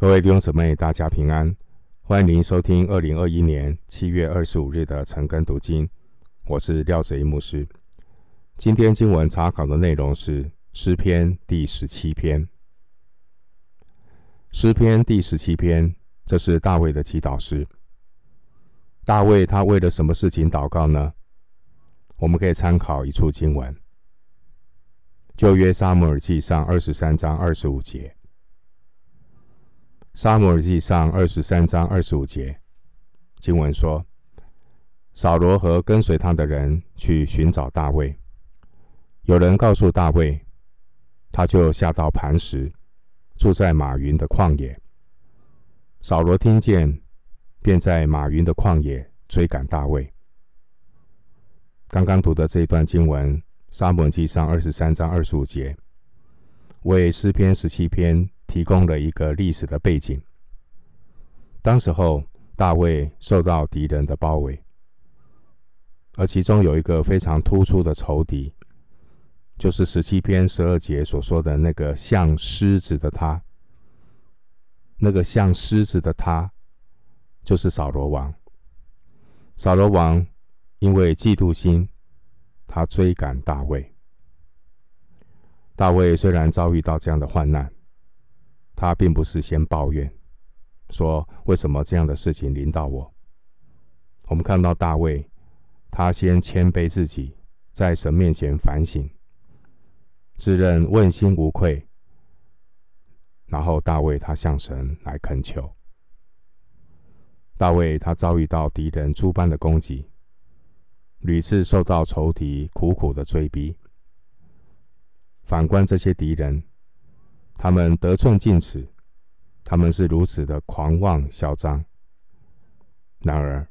各位弟兄姊妹，大家平安！欢迎您收听二零二一年七月二十五日的晨更读经，我是廖哲一牧师。今天经文查考的内容是诗篇第十七篇。诗篇第十七篇，这是大卫的祈祷诗。大卫他为了什么事情祷告呢？我们可以参考一处经文：旧约撒母耳记上二十三章二十五节。撒母耳记上二十三章二十五节经文说：“扫罗和跟随他的人去寻找大卫。有人告诉大卫，他就下到磐石，住在马云的旷野。扫罗听见，便在马云的旷野追赶大卫。”刚刚读的这一段经文，撒母耳记上二十三章二十五节，为诗篇十七篇。提供了一个历史的背景。当时候，大卫受到敌人的包围，而其中有一个非常突出的仇敌，就是十七篇十二节所说的那个像狮子的他。那个像狮子的他，就是扫罗王。扫罗王因为嫉妒心，他追赶大卫。大卫虽然遭遇到这样的患难。他并不是先抱怨，说为什么这样的事情临到我。我们看到大卫，他先谦卑自己，在神面前反省，自认问心无愧。然后大卫他向神来恳求。大卫他遭遇到敌人诸般的攻击，屡次受到仇敌苦苦的追逼。反观这些敌人。他们得寸进尺，他们是如此的狂妄嚣张。然而，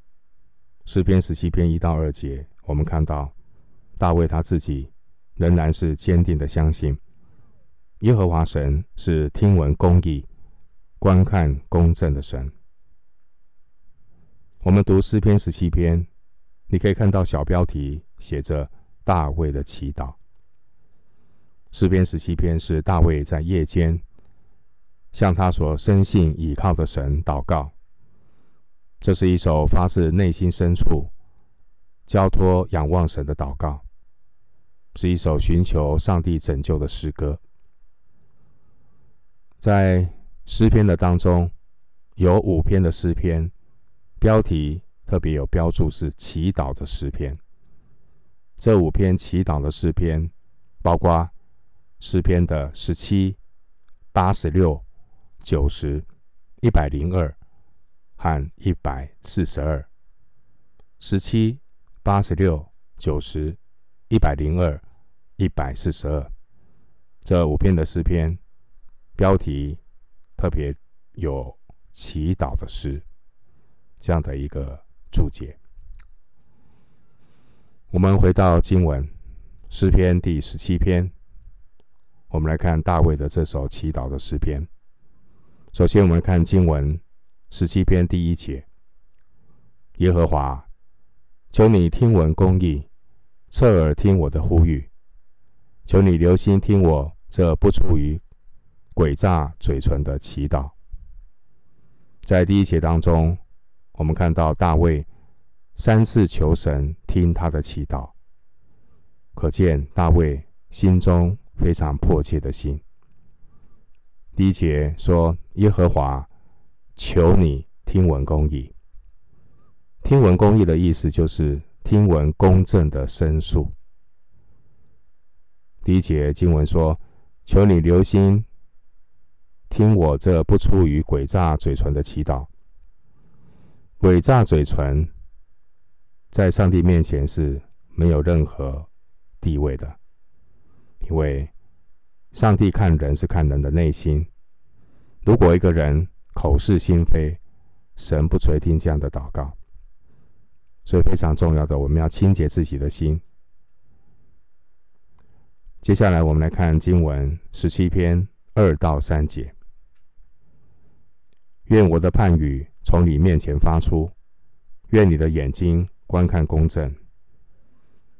诗篇十七篇一到二节，我们看到大卫他自己仍然是坚定的相信耶和华神是听闻公义、观看公正的神。我们读诗篇十七篇，你可以看到小标题写着“大卫的祈祷”。诗篇十七篇是大卫在夜间向他所深信倚靠的神祷告。这是一首发自内心深处、交托仰望神的祷告，是一首寻求上帝拯救的诗歌。在诗篇的当中，有五篇的诗篇，标题特别有标注是祈祷的诗篇。这五篇祈祷的诗篇，包括。诗篇的十七、八十六、九十、一百零二和一百四十二。十七、八十六、九十、一百零二、一百四十二，这五篇的诗篇标题特别有祈祷的诗这样的一个注解。我们回到经文，诗篇第十七篇。我们来看大卫的这首祈祷的诗篇。首先，我们看经文十七篇第一节：耶和华，求你听闻公义，侧耳听我的呼吁，求你留心听我这不出于诡诈嘴唇的祈祷。在第一节当中，我们看到大卫三次求神听他的祈祷，可见大卫心中。非常迫切的心。第一节说：“耶和华，求你听闻公义。听闻公义的意思就是听闻公正的申诉。”第一节经文说：“求你留心听我这不出于诡诈嘴唇的祈祷。”诡诈嘴唇在上帝面前是没有任何地位的。因为上帝看人是看人的内心，如果一个人口是心非，神不垂听这样的祷告。所以非常重要的，我们要清洁自己的心。接下来我们来看经文十七篇二到三节：愿我的判语从你面前发出，愿你的眼睛观看公正。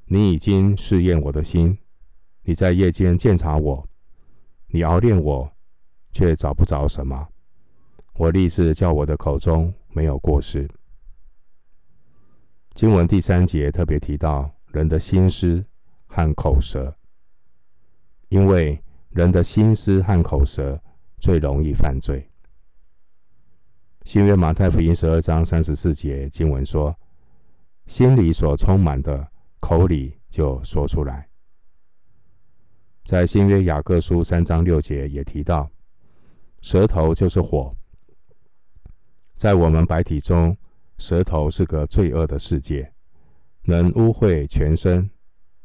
你已经试验我的心。你在夜间鉴察我，你熬炼我，却找不着什么。我立志叫我的口中没有过失。经文第三节特别提到人的心思和口舌，因为人的心思和口舌最容易犯罪。新约马太福音十二章三十四节经文说：“心里所充满的，口里就说出来。”在新约雅各书三章六节也提到，舌头就是火。在我们白体中，舌头是个罪恶的世界，能污秽全身，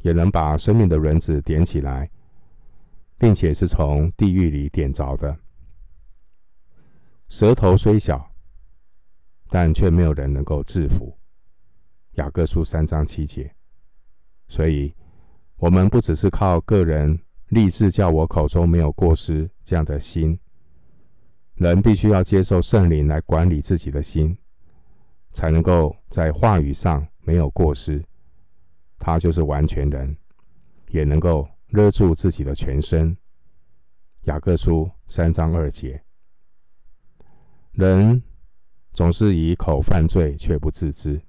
也能把生命的轮子点起来，并且是从地狱里点着的。舌头虽小，但却没有人能够制服。雅各书三章七节。所以，我们不只是靠个人立志叫我口中没有过失这样的心。人必须要接受圣灵来管理自己的心，才能够在话语上没有过失。他就是完全人，也能够勒住自己的全身。雅各书三章二节。人总是以口犯罪，却不自知，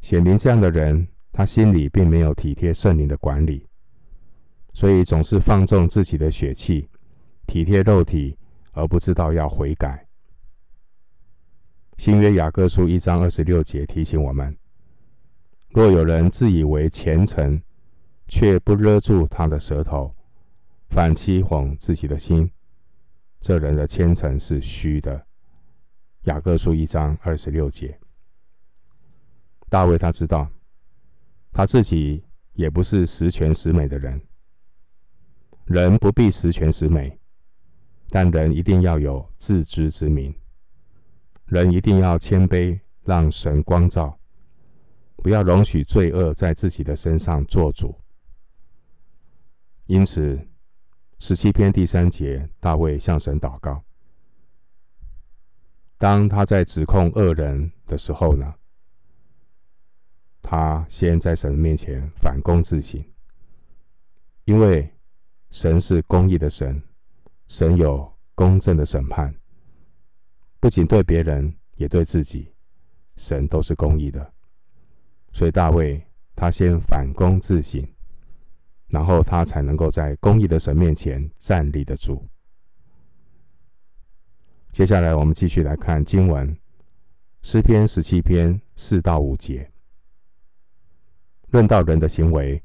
显明这样的人，他心里并没有体贴圣灵的管理，所以总是放纵自己的血气，体贴肉体。而不知道要悔改。新约雅各书一章二十六节提醒我们：若有人自以为虔诚，却不勒住他的舌头，反欺哄自己的心，这人的虔诚是虚的。雅各书一章二十六节。大卫他知道，他自己也不是十全十美的人，人不必十全十美。但人一定要有自知之明，人一定要谦卑，让神光照，不要容许罪恶在自己的身上做主。因此，十七篇第三节，大卫向神祷告。当他在指控恶人的时候呢，他先在神面前反躬自省，因为神是公义的神。神有公正的审判，不仅对别人，也对自己，神都是公义的。所以大卫他先反躬自省，然后他才能够在公义的神面前站立得住。接下来我们继续来看经文，诗篇十七篇四到五节，论到人的行为，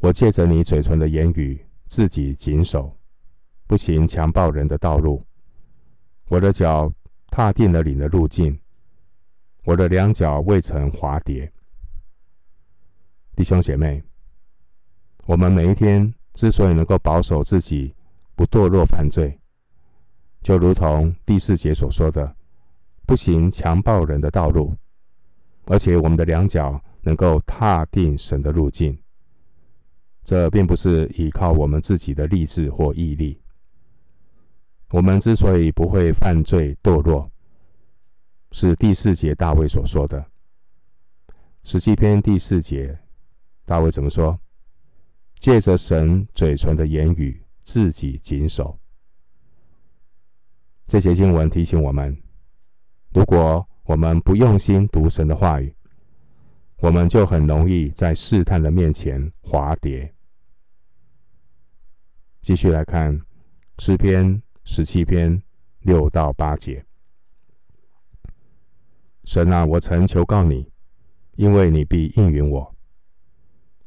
我借着你嘴唇的言语，自己谨守。不行强暴人的道路，我的脚踏定了你的路径，我的两脚未曾滑跌。弟兄姐妹，我们每一天之所以能够保守自己不堕落犯罪，就如同第四节所说的，不行强暴人的道路，而且我们的两脚能够踏定神的路径。这并不是依靠我们自己的意志或毅力。我们之所以不会犯罪堕落，是第四节大卫所说的。十七篇第四节，大卫怎么说？借着神嘴唇的言语，自己谨守。这些经文提醒我们：如果我们不用心读神的话语，我们就很容易在试探的面前滑跌。继续来看诗篇。十七篇六到八节，神啊，我曾求告你，因为你必应允我。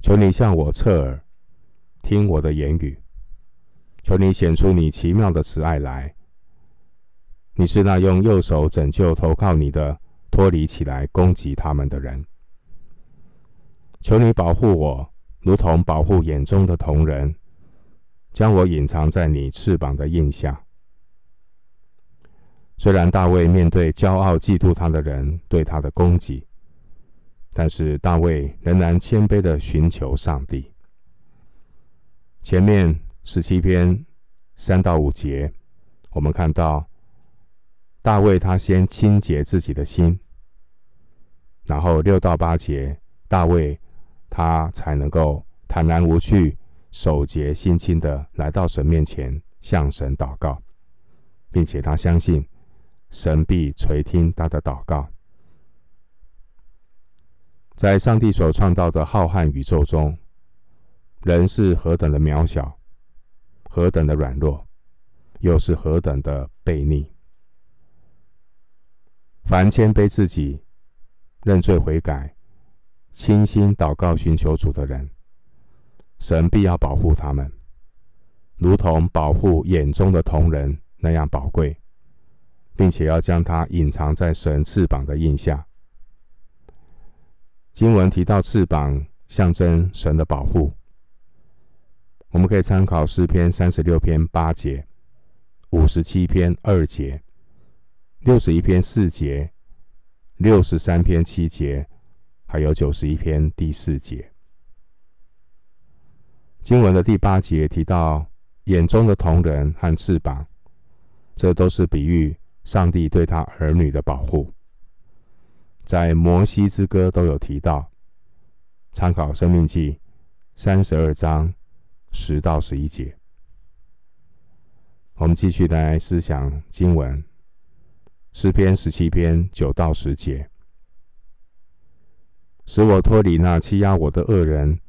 求你向我侧耳，听我的言语。求你显出你奇妙的慈爱来。你是那用右手拯救投靠你的，脱离起来攻击他们的人。求你保护我，如同保护眼中的瞳人，将我隐藏在你翅膀的荫下。虽然大卫面对骄傲嫉妒他的人对他的攻击，但是大卫仍然谦卑的寻求上帝。前面十七篇三到五节，我们看到大卫他先清洁自己的心，然后六到八节，大卫他才能够坦然无惧、守节心清的来到神面前向神祷告，并且他相信。神必垂听他的祷告。在上帝所创造的浩瀚宇宙中，人是何等的渺小，何等的软弱，又是何等的悖逆。凡谦卑自己、认罪悔改、倾心祷告寻求主的人，神必要保护他们，如同保护眼中的瞳人那样宝贵，并且要将他隐藏在神翅膀的印下。经文提到翅膀象征神的保护，我们可以参考诗篇三十六篇八节、五十七篇二节、六十一篇四节、六十三篇七节，还有九十一篇第四节。经文的第八节提到眼中的瞳人和翅膀，这都是比喻上帝对他儿女的保护。在摩西之歌都有提到，参考《生命记》三十二章十到十一节。我们继续来思想经文，诗篇十七篇九到十节，使我脱离那欺压我的恶人，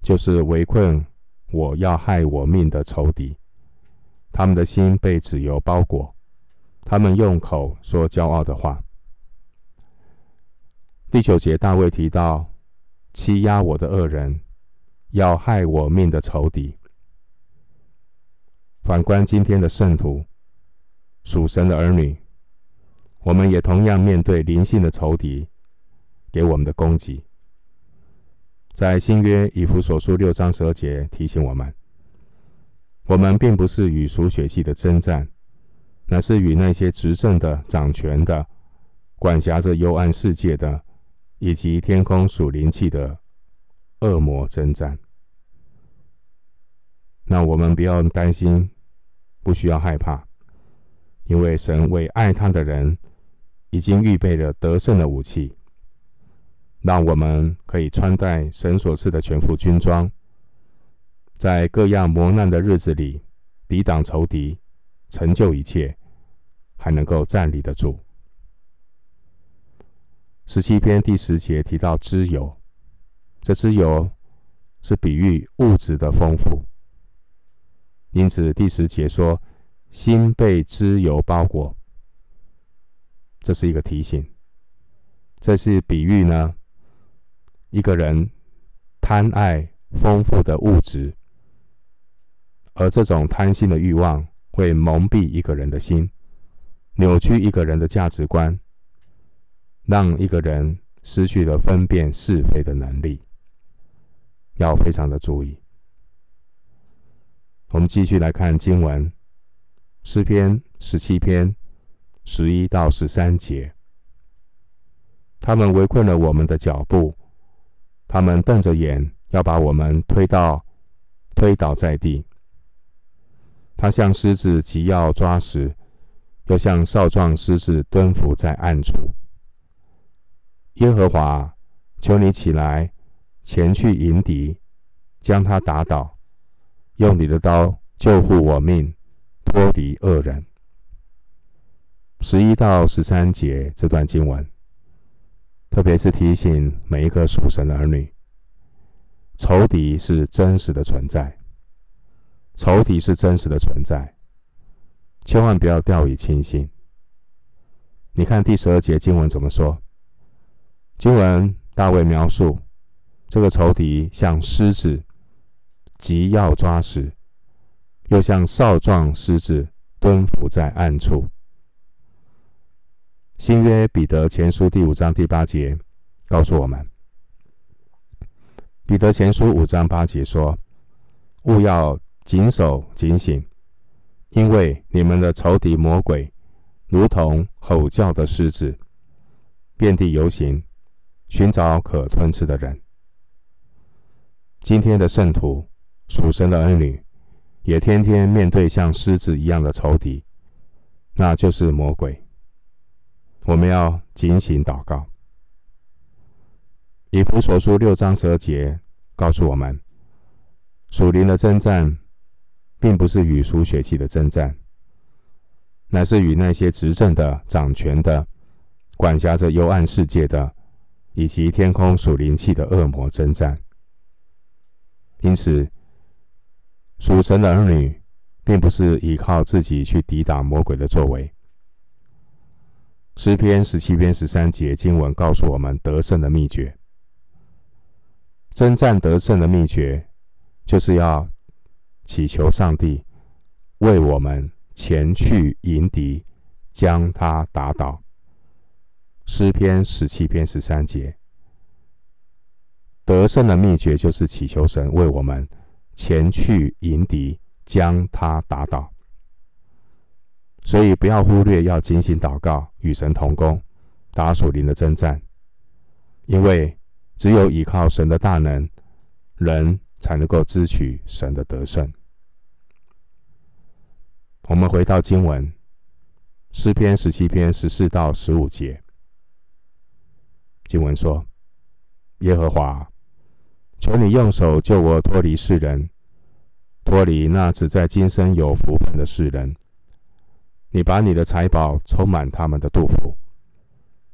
就是围困我要害我命的仇敌。他们的心被脂油包裹，他们用口说骄傲的话。第九节，大卫提到欺压我的恶人，要害我命的仇敌。反观今天的圣徒，属神的儿女，我们也同样面对灵性的仇敌给我们的攻击。在新约以弗所书六章十二节提醒我们，我们并不是与属血气的争战，乃是与那些执政的、掌权的、管辖着幽暗世界的。以及天空属灵气的恶魔争战，那我们不要担心，不需要害怕，因为神为爱他的人已经预备了得胜的武器，让我们可以穿戴神所赐的全副军装，在各样磨难的日子里抵挡仇敌，成就一切，还能够站立得住。十七篇第十节提到脂油，这脂油是比喻物质的丰富，因此第十节说心被脂油包裹，这是一个提醒，这是比喻呢，一个人贪爱丰富的物质，而这种贪心的欲望会蒙蔽一个人的心，扭曲一个人的价值观。让一个人失去了分辨是非的能力，要非常的注意。我们继续来看经文，诗篇十七篇十一到十三节。他们围困了我们的脚步，他们瞪着眼要把我们推到推倒在地。他像狮子急要抓时，又像少壮狮子蹲伏在暗处。耶和华，求你起来，前去迎敌，将他打倒，用你的刀救护我命，脱离恶人。十一到十三节这段经文，特别是提醒每一个属神的儿女，仇敌是真实的存在，仇敌是真实的存在，千万不要掉以轻心。你看第十二节经文怎么说？经文大卫描述这个仇敌像狮子，急要抓时，又像少壮狮子蹲伏在暗处。新约彼得前书第五章第八节告诉我们：彼得前书五章八节说，务要谨守警醒，因为你们的仇敌魔鬼如同吼叫的狮子，遍地游行。寻找可吞吃的人。今天的圣徒、属神的儿女，也天天面对像狮子一样的仇敌，那就是魔鬼。我们要警醒祷告。以弗所书六章十二节告诉我们，属灵的征战，并不是与属血气的征战，乃是与那些执政的、掌权的、管辖着幽暗世界的，以及天空属灵气的恶魔争战。因此，属神的儿女，并不是依靠自己去抵挡魔鬼的作为。诗篇十七篇十三节经文告诉我们得胜的秘诀：征战得胜的秘诀，就是要祈求上帝为我们前去迎敌，将他打倒。诗篇十七篇十三节，得胜的秘诀就是祈求神为我们前去迎敌，将他打倒。所以不要忽略要警醒祷告，与神同工，打属灵的征战。因为只有依靠神的大能，人才能够支取神的得胜。我们回到经文，诗篇十七篇十四到十五节，经文说：“耶和华，求你用手救我脱离世人，脱离那只在今生有福分的世人。”你把你的财宝充满他们的肚腹，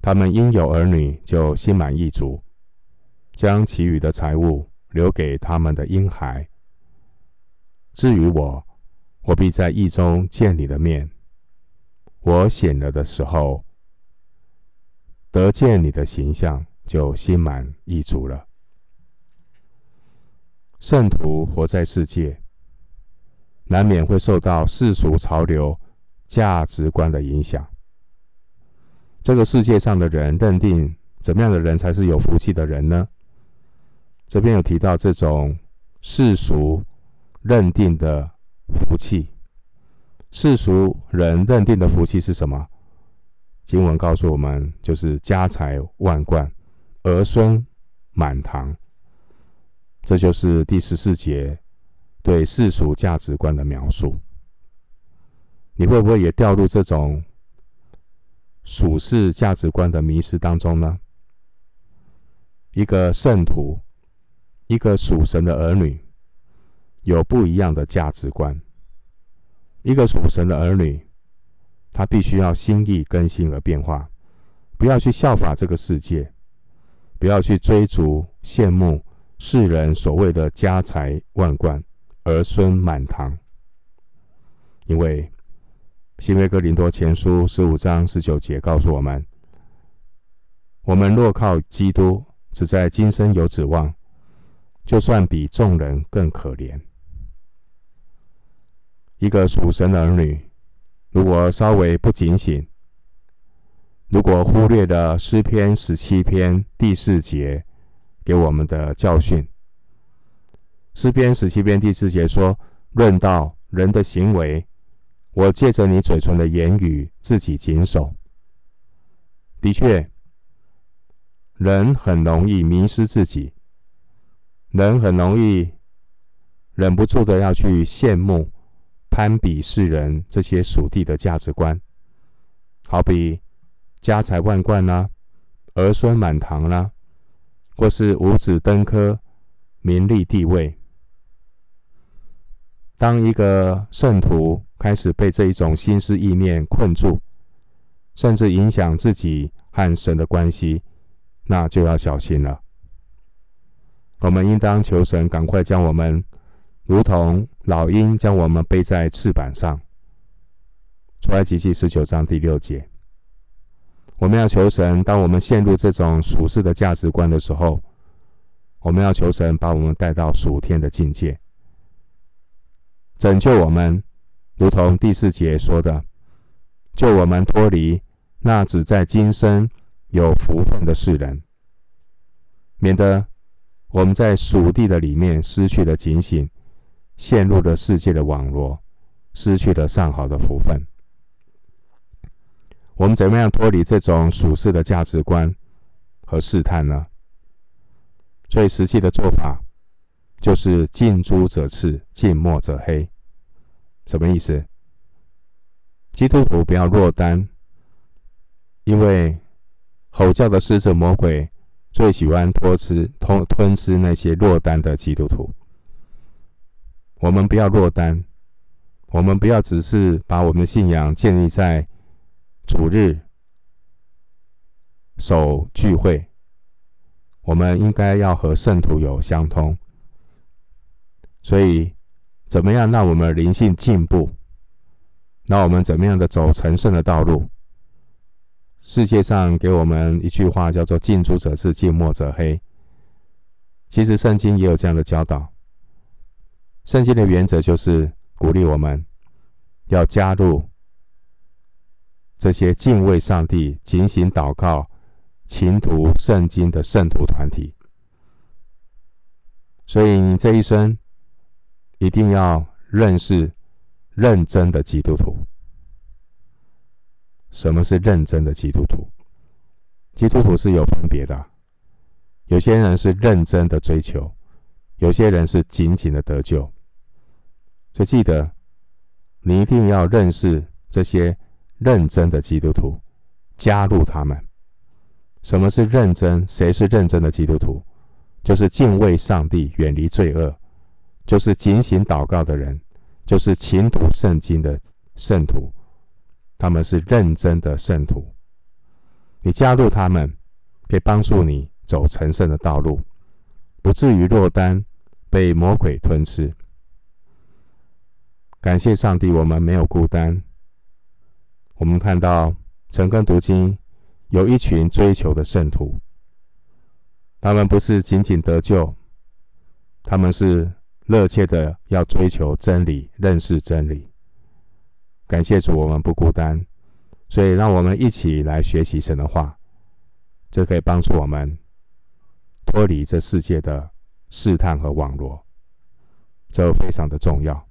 他们因有儿女就心满意足，将其余的财物留给他们的婴孩。至于我，我必在意中见你的面。我显了的时候，得见你的形象，就心满意足了。圣徒活在世界，难免会受到世俗潮流。价值观的影响，这个世界上的人认定怎么样的人才是有福气的人呢？这边有提到这种世俗认定的福气，世俗人认定的福气是什么？经文告诉我们，就是家财万贯、儿孙满堂。这就是第十四节对世俗价值观的描述。你会不会也掉入这种属世价值观的迷失当中呢？一个圣徒，一个属神的儿女，有不一样的价值观。一个属神的儿女，他必须要心意更新而变化，不要去效法这个世界，不要去追逐羡慕世人所谓的家财万贯、儿孙满堂，因为。新约哥林多前书十五章十九节告诉我们：我们若靠基督，只在今生有指望，就算比众人更可怜。一个属神的儿女，如果稍微不警醒，如果忽略了诗篇十七篇第四节给我们的教训，诗篇十七篇第四节说：论到人的行为。我借着你嘴唇的言语，自己谨守。的确，人很容易迷失自己，人很容易忍不住的要去羡慕、攀比世人这些属地的价值观，好比家财万贯啦、儿孙满堂啦、或是五子登科、名利地位。当一个圣徒开始被这一种心思意念困住，甚至影响自己和神的关系，那就要小心了。我们应当求神赶快将我们，如同老鹰将我们背在翅膀上。出埃及记十九章第六节，我们要求神，当我们陷入这种俗世的价值观的时候，我们要求神把我们带到属天的境界。拯救我们，如同第四节说的，救我们脱离那只在今生有福分的世人，免得我们在属地的里面失去了警醒，陷入了世界的网络，失去了上好的福分。我们怎么样脱离这种属世的价值观和试探呢？最实际的做法。就是近朱者赤，近墨者黑。什么意思？基督徒不要落单，因为吼叫的狮子魔鬼最喜欢吞吃、吞吞吃那些落单的基督徒。我们不要落单，我们不要只是把我们的信仰建立在主日守聚会，我们应该要和圣徒有相通。所以，怎么样让我们灵性进步？那我们怎么样的走成圣的道路？世界上给我们一句话叫做“近朱者赤，近墨者黑”。其实圣经也有这样的教导。圣经的原则就是鼓励我们要加入这些敬畏上帝、警醒祷告、勤读圣经的圣徒团体。所以你这一生一定要认识。认真的基督徒，什么是认真的基督徒？基督徒是有分别的，有些人是认真的追求，有些人是仅仅的得救。所以记得，你一定要认识这些认真的基督徒，加入他们。什么是认真？谁是认真的基督徒？就是敬畏上帝、远离罪恶，就是警醒祷告的人。就是勤读圣经的圣徒，他们是认真的圣徒。你加入他们，可以帮助你走成圣的道路，不至于落单被魔鬼吞吃。感谢上帝，我们没有孤单。我们看到诚恳读经有一群追求的圣徒，他们不是仅仅得救，他们是。热切的要追求真理，认识真理。感谢主，我们不孤单，所以让我们一起来学习神的话，这可以帮助我们脱离这世界的试探和网罗，这非常的重要。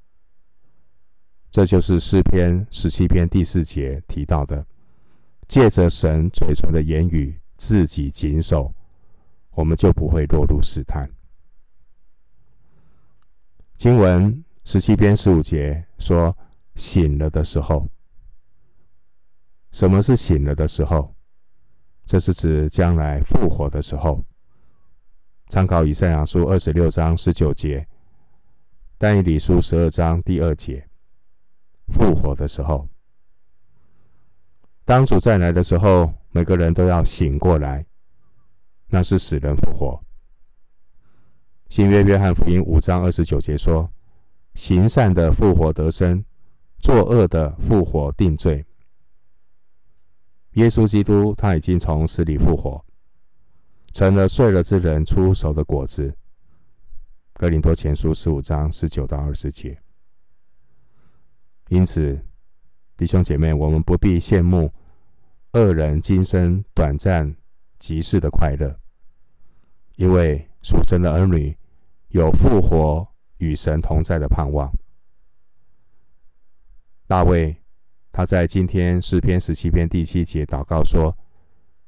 这就是诗篇十七篇第四节提到的：借着神嘴唇的言语，自己谨守，我们就不会落入试探。经文十七篇十五节说：“醒了的时候，什么是醒了的时候？这是指将来复活的时候。参考以赛亚书二十六章十九节，但以理书十二章第二节，复活的时候，当主再来的时候，每个人都要醒过来，那是死人复活。”新约约翰福音五章二十九节说：“行善的复活得生，作恶的复活定罪。”耶稣基督他已经从死里复活，成了睡了之人出手的果子。哥林多前书十五章十九到二十节。因此，弟兄姐妹，我们不必羡慕恶人今生短暂即逝的快乐，因为属神的儿女。有复活与神同在的盼望。大卫他在今天诗篇十七篇第七节祷告说：“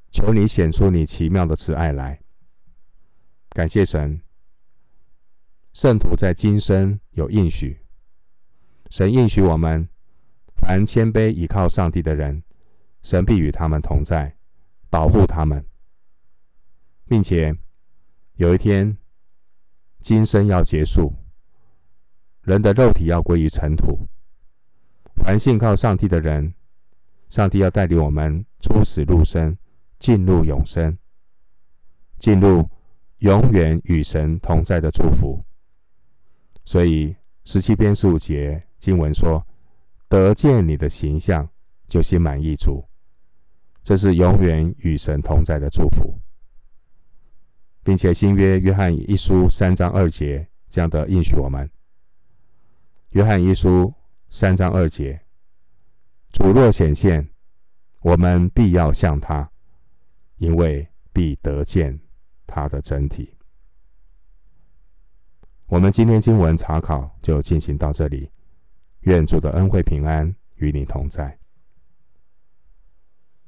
求你显出你奇妙的慈爱来。”感谢神，圣徒在今生有应许，神应许我们，凡谦卑倚靠上帝的人，神必与他们同在，保护他们，并且有一天。今生要结束，人的肉体要归于尘土。凡信靠上帝的人，上帝要带领我们出死入生，进入永生，进入永远与神同在的祝福。所以十七篇十五节经文说：“得见你的形象，就心满意足。”这是永远与神同在的祝福。并且新约约翰一书三章二节这样的应许我们：约翰一书三章二节，主若显现，我们必要向他，因为必得见他的真体。我们今天经文查考就进行到这里，愿主的恩惠平安与你同在。